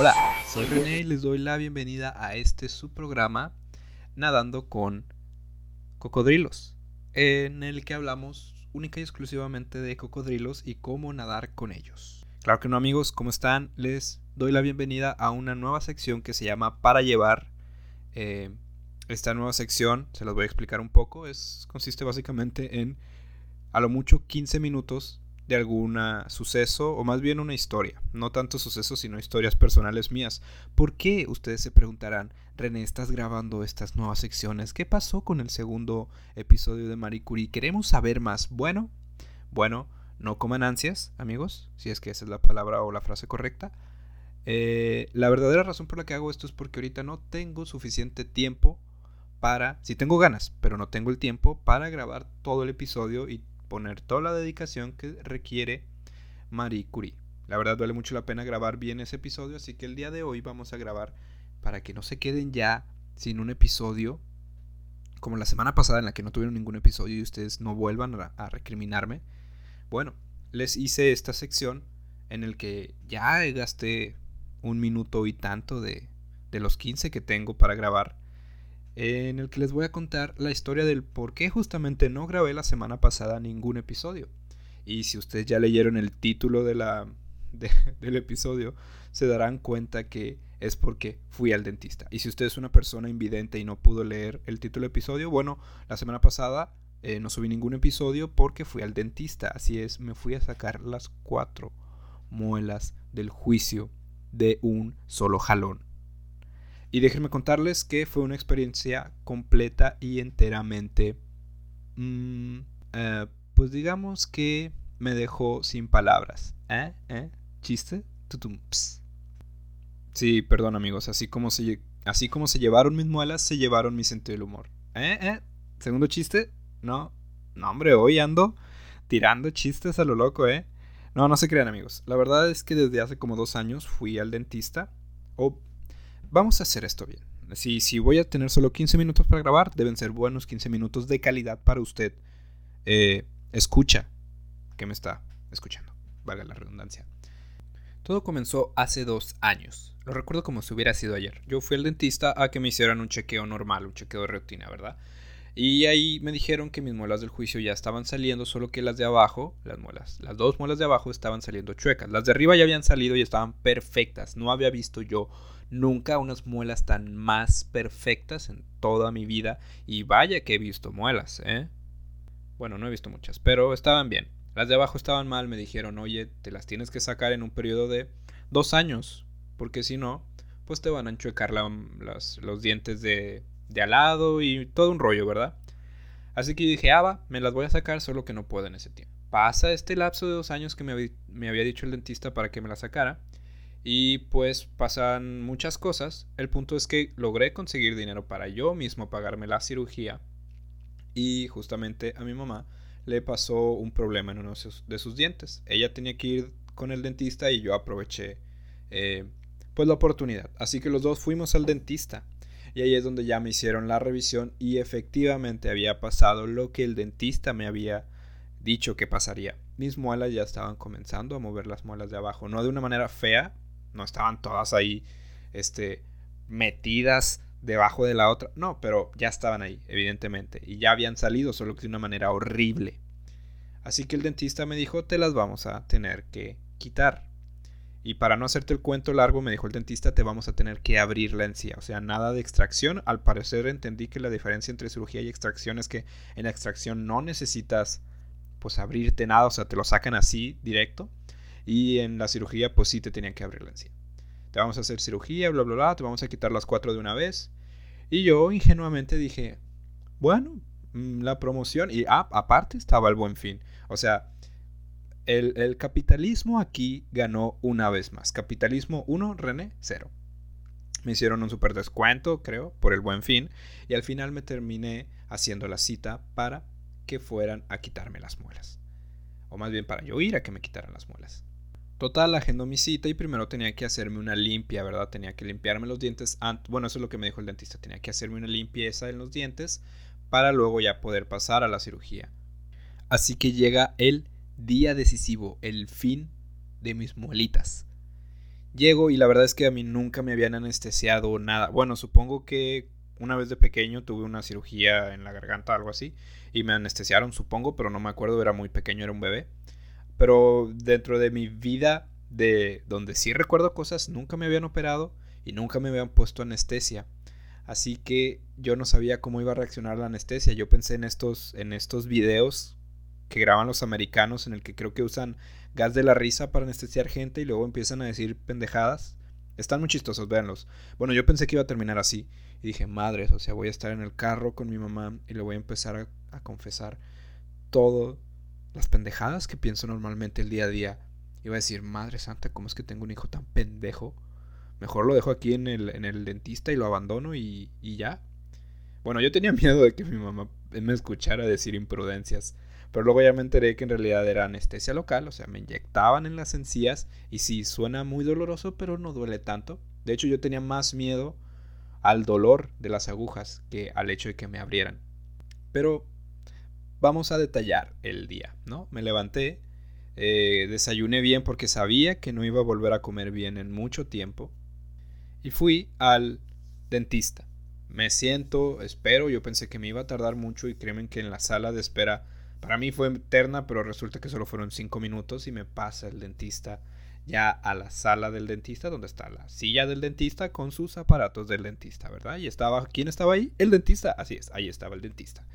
Hola, soy René y les doy la bienvenida a este su programa Nadando con Cocodrilos, en el que hablamos única y exclusivamente de cocodrilos y cómo nadar con ellos. Claro que no amigos, ¿cómo están? Les doy la bienvenida a una nueva sección que se llama Para llevar. Eh, esta nueva sección, se las voy a explicar un poco, es, consiste básicamente en a lo mucho 15 minutos de algún suceso o más bien una historia. No tanto sucesos, sino historias personales mías. ¿Por qué? Ustedes se preguntarán, René, estás grabando estas nuevas secciones. ¿Qué pasó con el segundo episodio de Marie Curie? Queremos saber más. Bueno, bueno, no coman ansias, amigos, si es que esa es la palabra o la frase correcta. Eh, la verdadera razón por la que hago esto es porque ahorita no tengo suficiente tiempo para, si tengo ganas, pero no tengo el tiempo para grabar todo el episodio y poner toda la dedicación que requiere Marie Curie. La verdad vale mucho la pena grabar bien ese episodio, así que el día de hoy vamos a grabar para que no se queden ya sin un episodio, como la semana pasada en la que no tuvieron ningún episodio y ustedes no vuelvan a, recriminarme. Bueno, les hice esta sección en el que ya gasté un minuto y tanto de, de los 15 que tengo para grabar en el que les voy a contar la historia del por qué justamente no grabé la semana pasada ningún episodio. Y si ustedes ya leyeron el título de la, del episodio, se darán cuenta que es porque fui al dentista. Y si usted es una persona invidente y no pudo leer el título del episodio, bueno, la semana pasada eh, no subí ningún episodio porque fui al dentista. Así es, me fui a sacar las cuatro muelas del juicio de un solo jalón. Y déjenme contarles que fue una experiencia completa y enteramente, mm, eh, pues digamos que me dejó sin palabras. ¿Eh? ¿Eh? ¿Chiste? Tutum, Sí, perdón amigos, así como, se, así como se llevaron mis muelas, se llevaron mi sentido del humor. ¿Eh? ¿Eh? ¿Segundo chiste? No. No, hombre, hoy ando tirando chistes a lo loco, ¿eh? No, no se crean amigos. La verdad es que desde hace como dos años fui al dentista. O vamos a hacer esto bien. Si, si voy a tener solo 15 minutos para grabar, deben ser buenos 15 minutos de calidad para usted. Eh, escucha que me está escuchando, valga la redundancia. Todo comenzó hace dos años. Lo recuerdo como si hubiera sido ayer. Yo fui al dentista a que me hicieran un chequeo normal, un chequeo de rutina, ¿verdad? Y ahí me dijeron que mis muelas del juicio ya estaban saliendo, solo que las de abajo, las muelas, las dos muelas de abajo estaban saliendo chuecas. Las de arriba ya habían salido y estaban perfectas. No había visto yo nunca unas muelas tan más perfectas en toda mi vida. Y vaya que he visto muelas, ¿eh? Bueno, no he visto muchas, pero estaban bien. Las de abajo estaban mal, me dijeron, oye, te las tienes que sacar en un periodo de dos años, porque si no, pues te van a enchuecar los dientes de, de al lado y todo un rollo, ¿verdad? Así que dije, ah, va, me las voy a sacar, solo que no puedo en ese tiempo. Pasa este lapso de dos años que me, me había dicho el dentista para que me las sacara. Y pues pasan muchas cosas. El punto es que logré conseguir dinero para yo mismo pagarme la cirugía. Y justamente a mi mamá le pasó un problema en uno de sus, dientes. Ella tenía que ir con el dentista y yo aproveché eh, pues la oportunidad. Así que los dos fuimos al dentista. Y ahí es donde ya me hicieron la revisión y efectivamente había pasado lo que el dentista me había dicho que pasaría. Mis muelas ya estaban comenzando a mover las muelas de abajo, no de una manera fea, no estaban todas ahí este, metidas debajo de la otra. No, pero ya estaban ahí, evidentemente. Y ya habían salido, solo que de una manera horrible. Así que el dentista me dijo, te las vamos a tener que quitar. Y para no hacerte el cuento largo, me dijo el dentista, te vamos a tener que abrir la encía. O sea, nada de extracción. Al parecer entendí que la diferencia entre cirugía y extracción es que en la extracción no necesitas pues abrirte nada, o sea, te lo sacan así directo. Y en la cirugía, pues sí te tenían que abrir la encía. Te vamos a hacer cirugía, bla, bla, bla, te vamos a quitar las cuatro de una vez. Y yo ingenuamente dije, bueno, mm, la promoción. Y ah, aparte estaba el buen fin. O sea, el, el capitalismo aquí ganó una vez más. Capitalismo 1, René, 0. Me hicieron un super descuento, creo, por el buen fin. Y al final me terminé haciendo la cita para que fueran a quitarme las muelas. O más bien para yo ir a que me quitaran las muelas. Total, agendo mi cita y primero tenía que hacerme una limpia, ¿verdad? Tenía que limpiarme los dientes. Bueno, eso es lo que me dijo el dentista. Tenía que hacerme una limpieza en los dientes para luego ya poder pasar a la cirugía. Así que llega el día decisivo, el fin de mis muelitas. Llego y la verdad es que a mí nunca me habían anestesiado nada. Bueno, supongo que una vez de pequeño tuve una cirugía en la garganta, algo así, y me anestesiaron, supongo, pero no me acuerdo, era muy pequeño, era un bebé. Pero dentro de mi vida, de donde sí recuerdo cosas, nunca me habían operado y nunca me habían puesto anestesia. Así que yo no sabía cómo iba a reaccionar la anestesia. Yo pensé en estos, en estos videos que graban los americanos en el que creo que usan gas de la risa para anestesiar gente y luego empiezan a decir pendejadas. Están muy chistosos, véanlos. Bueno, yo pensé que iba a terminar así. Y dije, madres, o sea, voy a estar en el carro con mi mamá y le voy a empezar a, a confesar todo las pendejadas que pienso normalmente el día a día. Iba a decir, madre santa, ¿cómo es que tengo un hijo tan pendejo? Mejor lo dejo aquí en el, en el dentista y lo abandono y, y ya. Bueno, yo tenía miedo de que mi mamá me escuchara decir imprudencias. Pero luego ya me enteré que en realidad era anestesia local, o sea, me inyectaban en las encías y sí, suena muy doloroso, pero no duele tanto. De hecho, yo tenía más miedo al dolor de las agujas que al hecho de que me abrieran. Pero vamos a detallar el día, ¿no? Me levanté, eh, desayuné bien porque sabía que no iba a volver a comer bien en mucho tiempo y fui al dentista. Me siento, espero, yo pensé que me iba a tardar mucho y créeme que en la sala de espera para mí fue eterna, pero resulta que solo fueron cinco minutos y me pasa el dentista ya a la sala del dentista, donde está la silla del dentista con sus aparatos del dentista, ¿verdad? Y estaba, ¿quién estaba ahí? El dentista, así es, ahí estaba el dentista.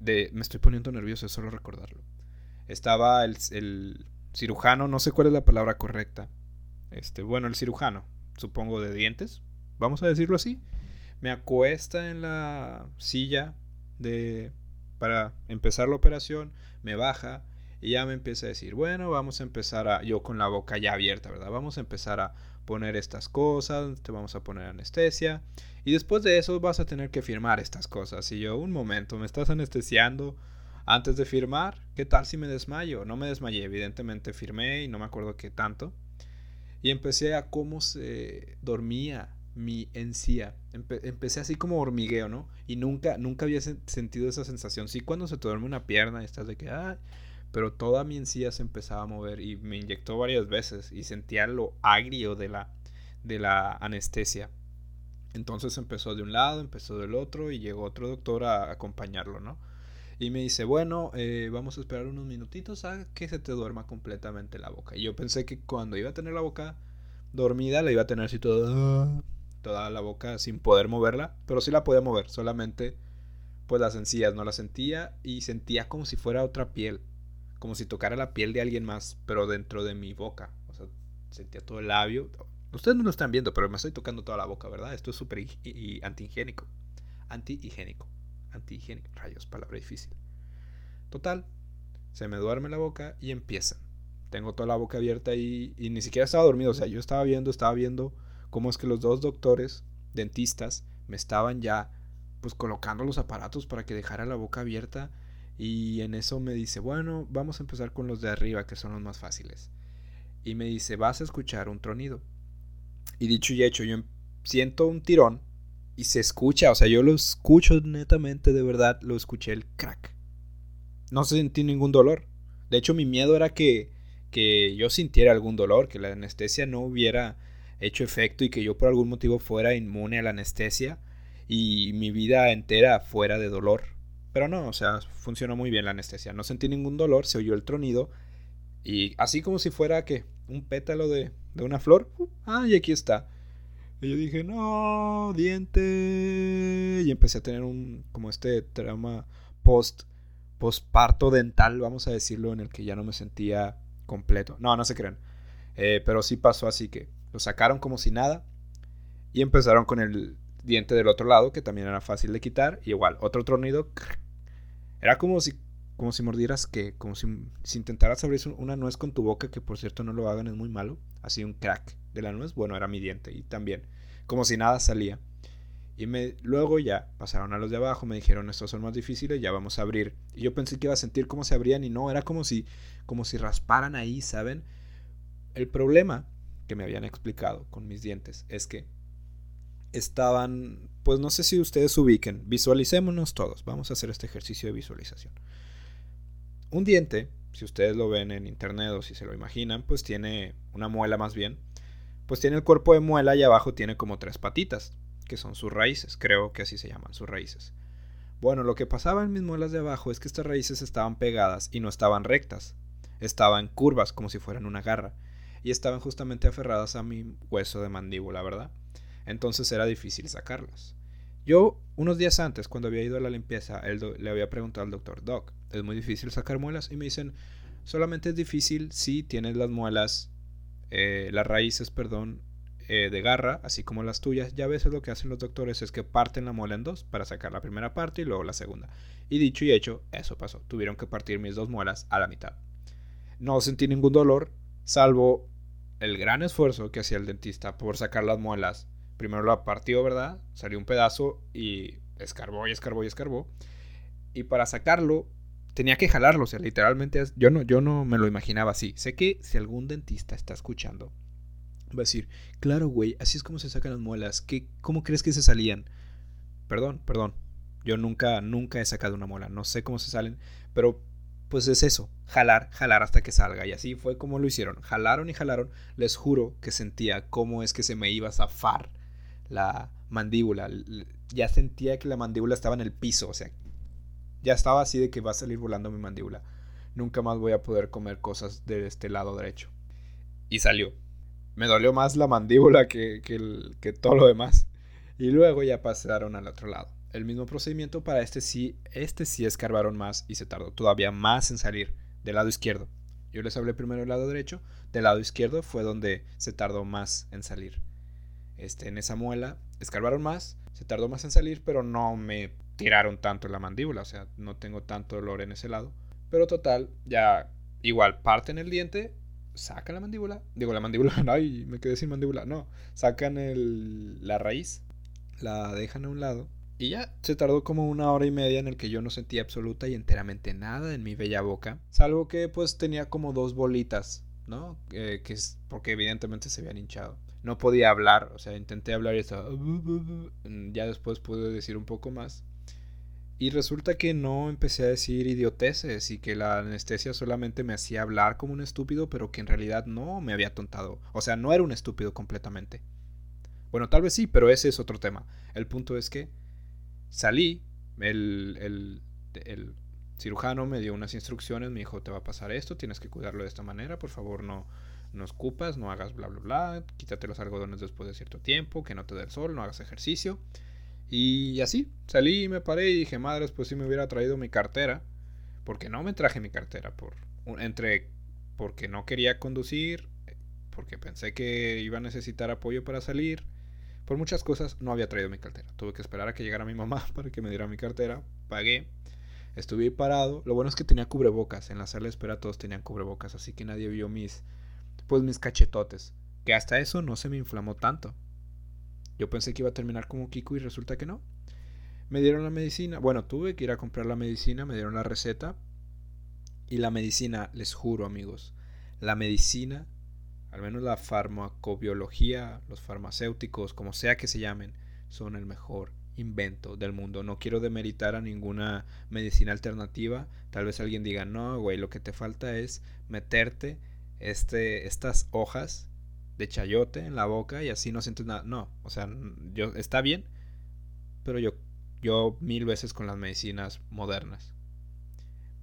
De, me estoy poniendo nervioso, es solo recordarlo. Estaba el, el cirujano, no sé cuál es la palabra correcta. Este, bueno, el cirujano, supongo de dientes, vamos a decirlo así. Me acuesta en la silla de para empezar la operación, me baja y ya me empieza a decir, bueno, vamos a empezar a, yo con la boca ya abierta, ¿verdad? Vamos a empezar a poner estas cosas, te vamos a poner anestesia y después de eso vas a tener que firmar estas cosas. Y yo, un momento, me estás anestesiando antes de firmar, ¿qué tal si me desmayo? No me desmayé, evidentemente firmé y no me acuerdo qué tanto. Y empecé a cómo se dormía mi encía. empecé así como hormigueo, ¿no? Y nunca, nunca había sentido esa sensación. Sí, cuando se te duerme una pierna y estás de que, pero toda mi encía se empezaba a mover y me inyectó varias veces y sentía lo agrio de la, de la anestesia. Entonces empezó de un lado, empezó del otro y llegó otro doctor a acompañarlo, ¿no? Y me dice, bueno, eh, vamos a esperar unos minutitos a que se te duerma completamente la boca. Y yo pensé que cuando iba a tener la boca dormida, la iba a tener así toda toda la boca sin poder moverla, pero sí la podía mover, solamente pues las encías no la sentía y sentía como si fuera otra piel, como si tocara la piel de alguien más, pero dentro de mi boca, o sea, sentía todo el labio. Ustedes no lo están viendo, pero me estoy tocando toda la boca, ¿verdad? Esto es súper antihigiénico. Antihigiénico. Antihigiénico. Rayos, palabra difícil. Total, se me duerme la boca y empiezan. Tengo toda la boca abierta y, y ni siquiera estaba dormido. O sea, yo estaba viendo, estaba viendo cómo es que los dos doctores, dentistas, me estaban ya pues colocando los aparatos para que dejara la boca abierta y en eso me dice, bueno, vamos a empezar con los de arriba que son los más fáciles. Y me dice, vas a escuchar un tronido. Y dicho y hecho, yo siento un tirón y se escucha, o sea, yo lo escucho netamente, de verdad, lo escuché el crack. No sentí ningún dolor. De hecho, mi miedo era que, que yo sintiera algún dolor, que la anestesia no hubiera hecho efecto y que yo por algún motivo fuera inmune a la anestesia y mi vida entera fuera de dolor. Pero no, o sea, funcionó muy bien la anestesia. No sentí ningún dolor, se oyó el tronido y así como si fuera que un pétalo de, de una flor. ah, y aquí está. Y yo dije, no, diente. Y empecé a tener un, como este trauma post, postparto dental, vamos a decirlo, en el que ya no me sentía completo. No, no se crean. Eh, pero sí pasó así que lo sacaron como si nada y empezaron con el diente del otro lado, que también era fácil de quitar. Y igual, otro tronido. Era como si, como si mordieras que, como si, intentaras abrir una nuez con tu boca, que por cierto no lo hagan, es muy malo. Así un crack de la nuez. Bueno, era mi diente. Y también, como si nada salía. Y me, luego ya pasaron a los de abajo, me dijeron, estos son más difíciles, ya vamos a abrir. Y yo pensé que iba a sentir cómo se abrían y no, era como si, como si rasparan ahí, ¿saben? El problema que me habían explicado con mis dientes es que estaban, pues no sé si ustedes ubiquen, visualicémonos todos, vamos a hacer este ejercicio de visualización. Un diente, si ustedes lo ven en internet o si se lo imaginan, pues tiene una muela más bien, pues tiene el cuerpo de muela y abajo tiene como tres patitas, que son sus raíces, creo que así se llaman, sus raíces. Bueno, lo que pasaba en mis muelas de abajo es que estas raíces estaban pegadas y no estaban rectas, estaban curvas como si fueran una garra, y estaban justamente aferradas a mi hueso de mandíbula, ¿verdad? Entonces era difícil sacarlas. Yo, unos días antes, cuando había ido a la limpieza, le había preguntado al doctor, Doc, ¿es muy difícil sacar muelas? Y me dicen, solamente es difícil si tienes las muelas eh, las raíces, perdón, eh, de garra, así como las tuyas, ya a veces lo que hacen los doctores es que parten la muela en dos para sacar la primera parte y luego la segunda. Y dicho y hecho, eso pasó. Tuvieron que partir mis dos muelas a la mitad. No sentí ningún dolor, salvo el gran esfuerzo que hacía el dentista por sacar las muelas. Primero la partió, ¿verdad? Salió un pedazo y escarbó y escarbó y escarbó. Y para sacarlo tenía que jalarlo, o sea, literalmente yo no, yo no me lo imaginaba así. Sé que si algún dentista está escuchando, va a decir, claro, güey, así es como se sacan las muelas. ¿Qué, ¿Cómo crees que se salían? Perdón, perdón. Yo nunca, nunca he sacado una muela. No sé cómo se salen, pero pues es eso, jalar, jalar hasta que salga. Y así fue como lo hicieron. Jalaron y jalaron. Les juro que sentía cómo es que se me iba a zafar la mandíbula. Ya sentía que la mandíbula estaba en el piso. O sea, ya estaba así de que va a salir volando mi mandíbula. Nunca más voy a poder comer cosas de este lado derecho. Y salió. Me dolió más la mandíbula que, que, todo lo demás. Y luego ya pasaron al otro lado. El mismo procedimiento para este sí, este sí escarbaron más y se tardó todavía más en salir del lado izquierdo. Yo les hablé primero del lado derecho, del lado izquierdo fue donde se tardó más en salir. Este, en esa muela escarbaron más, se tardó más en salir, pero no me tiraron tanto en la mandíbula, o sea, no tengo tanto dolor en ese lado. Pero total, ya igual parten el diente, sacan la mandíbula, digo la mandíbula, ay, me quedé sin mandíbula, no, sacan el, la raíz, la dejan a un lado y ya se tardó como una hora y media en el que yo no sentía absoluta y enteramente nada en mi bella boca, salvo que pues tenía como dos bolitas, ¿no? Eh, que es porque evidentemente se habían hinchado. No podía hablar, o sea, intenté hablar y estaba... Ya después pude decir un poco más y resulta que no empecé a decir idioteces y que la anestesia solamente me hacía hablar como un estúpido, pero que en realidad no me había tontado. O sea, no era un estúpido completamente. Bueno, tal vez sí, pero ese es otro tema. El punto es que salí, el, el, el cirujano me dio unas instrucciones, me dijo, te va a pasar esto, tienes que cuidarlo de esta manera, por favor no, no escupas, no hagas bla, bla, bla, quítate los algodones después de cierto tiempo, que no te dé el sol, no hagas ejercicio. Y así, salí me paré y dije, madres, pues si me hubiera traído mi cartera. Porque no me traje mi cartera. Por, entre porque no quería conducir, porque pensé que iba a necesitar apoyo para salir. Por muchas cosas no había traído mi cartera. Tuve que esperar a que llegara mi mamá para que me diera mi cartera. Pagué. Estuve parado. Lo bueno es que tenía cubrebocas. En la sala de espera todos tenían cubrebocas. Así que nadie vio mis. Pues mis cachetotes. Que hasta eso no se me inflamó tanto. Yo pensé que iba a terminar como Kiku y resulta que no. Me dieron la medicina. Bueno, tuve que ir a comprar la medicina, me dieron la receta. Y la medicina, les juro amigos, la medicina, al menos la farmacobiología, los farmacéuticos, como sea que se llamen, son el mejor invento del mundo. No quiero demeritar a ninguna medicina alternativa. Tal vez alguien diga, no, güey, lo que te falta es meterte este, estas hojas de chayote en la boca y así no sientes nada. No, o sea, yo está bien, pero yo yo mil veces con las medicinas modernas.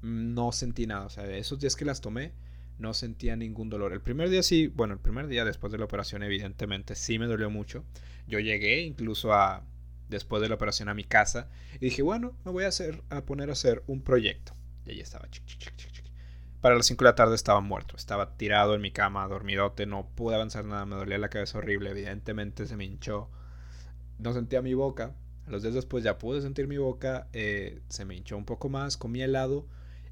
No sentí nada, o sea, esos días que las tomé no sentía ningún dolor. El primer día sí, bueno, el primer día después de la operación evidentemente sí me dolió mucho. Yo llegué incluso a después de la operación a mi casa y dije, bueno, me voy a hacer a poner a hacer un proyecto. Y ahí estaba. Para las 5 de la tarde estaba muerto, estaba tirado en mi cama, dormidote, no pude avanzar nada, me dolía la cabeza horrible, evidentemente se me hinchó. No sentía mi boca, a los días después ya pude sentir mi boca, eh, se me hinchó un poco más, comí helado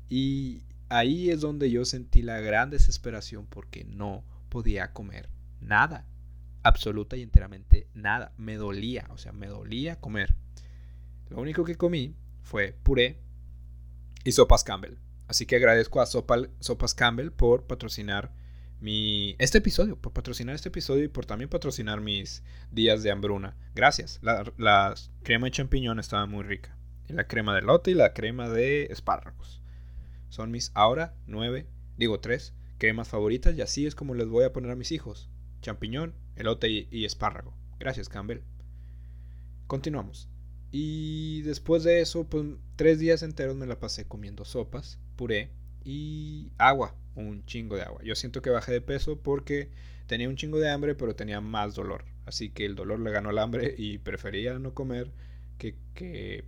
y ahí es donde yo sentí la gran desesperación porque no podía comer nada, absoluta y enteramente nada, me dolía, o sea, me dolía comer. Lo único que comí fue puré y sopas Campbell. Así que agradezco a Sopas Campbell por patrocinar mi, este episodio, por patrocinar este episodio y por también patrocinar mis días de hambruna. Gracias. La, crema de champiñón estaba muy rica. Y la crema de lote y la crema de espárragos. Son mis ahora nueve, digo tres, cremas favoritas y así es como les voy a poner a mis hijos. champiñón, elote y, espárrago. Gracias, Campbell. Continuamos. Y después de eso, pues tres días enteros me la pasé comiendo sopas, puré y agua, un chingo de agua. Yo siento que bajé de peso porque tenía un chingo de hambre, pero tenía más dolor. Así que el dolor le ganó al hambre y prefería no comer que, que,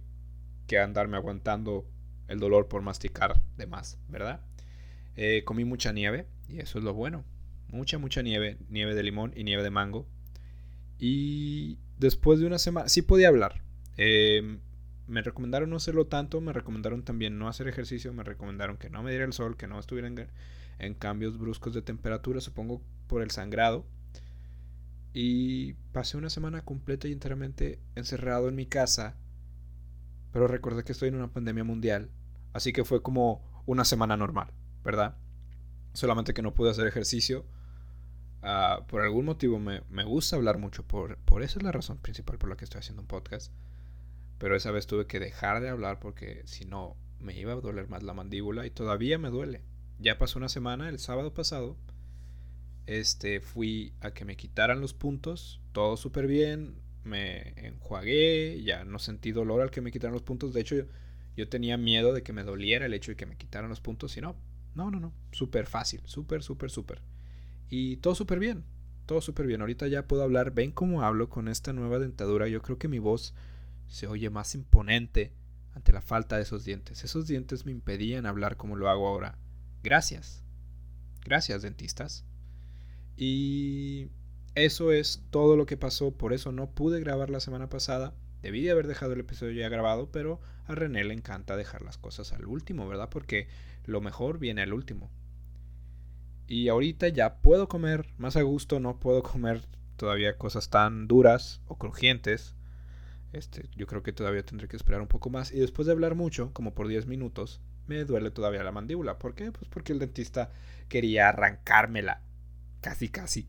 que andarme aguantando el dolor por masticar de más, ¿verdad? Eh, comí mucha nieve y eso es lo bueno. Mucha, mucha nieve, nieve de limón y nieve de mango. Y después de una semana, sí podía hablar. Em, me recomendaron no hacerlo tanto, me recomendaron también no hacer ejercicio, me recomendaron que no me diera el sol, que no estuviera en, cambios bruscos de temperatura, supongo por el sangrado. Y pasé una semana completa y enteramente encerrado en mi casa. Pero recordé que estoy en una pandemia mundial. Así que fue como una semana normal, ¿verdad? Solamente que no pude hacer ejercicio. Ah, por algún motivo me, gusta hablar mucho. Por, por esa es la razón principal por la que estoy haciendo un podcast. Pero esa vez tuve que dejar de hablar porque si no me iba a doler más la mandíbula y todavía me duele. Ya pasó una semana, el sábado pasado, este fui a que me quitaran los puntos, todo súper bien, me enjuagué, ya no sentí dolor al que me quitaran los puntos, de hecho yo, yo tenía miedo de que me doliera el hecho de que me quitaran los puntos y no, no, no, no, súper fácil, súper, súper, súper. Y todo súper bien, todo súper bien, ahorita ya puedo hablar, ven cómo hablo con esta nueva dentadura, yo creo que mi voz se oye más imponente ante la falta de esos dientes. Esos dientes me impedían hablar como lo hago ahora. Gracias. Gracias, dentistas. Y eso es todo lo que pasó, por eso no pude grabar la semana pasada. Debí de haber dejado el episodio ya grabado, pero a René le encanta dejar las cosas al último, ¿verdad? Porque lo mejor viene al último. Y ahorita ya puedo comer más a gusto, no puedo comer todavía cosas tan duras o crujientes este, yo creo que todavía tendré que esperar un poco más. Y después de hablar mucho, como por 10 minutos, me duele todavía la mandíbula. ¿Por qué? Pues porque el dentista quería arrancármela. Casi, casi.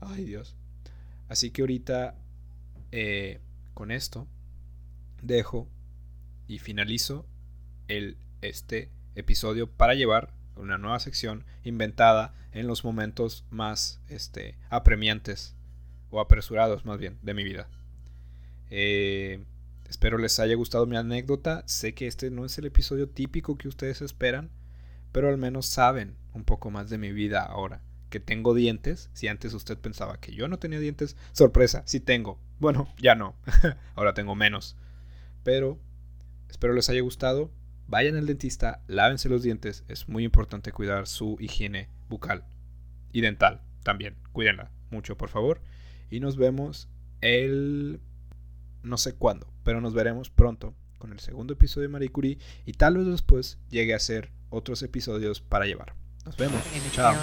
Ay, Dios. Así que ahorita, eh, con esto, dejo y finalizo el, este episodio para llevar una nueva sección inventada en los momentos más este, apremiantes o apresurados más bien de mi vida. Eh, espero les haya gustado mi anécdota. Sé que este no es el episodio típico que ustedes esperan, pero al menos saben un poco más de mi vida ahora. Que tengo dientes. Si antes usted pensaba que yo no tenía dientes, sorpresa, sí tengo. Bueno, ya no. ahora tengo menos. Pero espero les haya gustado. Vayan al dentista, lávense los dientes. Es muy importante cuidar su higiene bucal y dental también. Cuídenla mucho, por favor. Y nos vemos el no sé cuándo, pero nos veremos pronto con el segundo episodio de Marie Curie y tal vez después llegue a ser otros episodios para llevar. Nos vemos. Chao.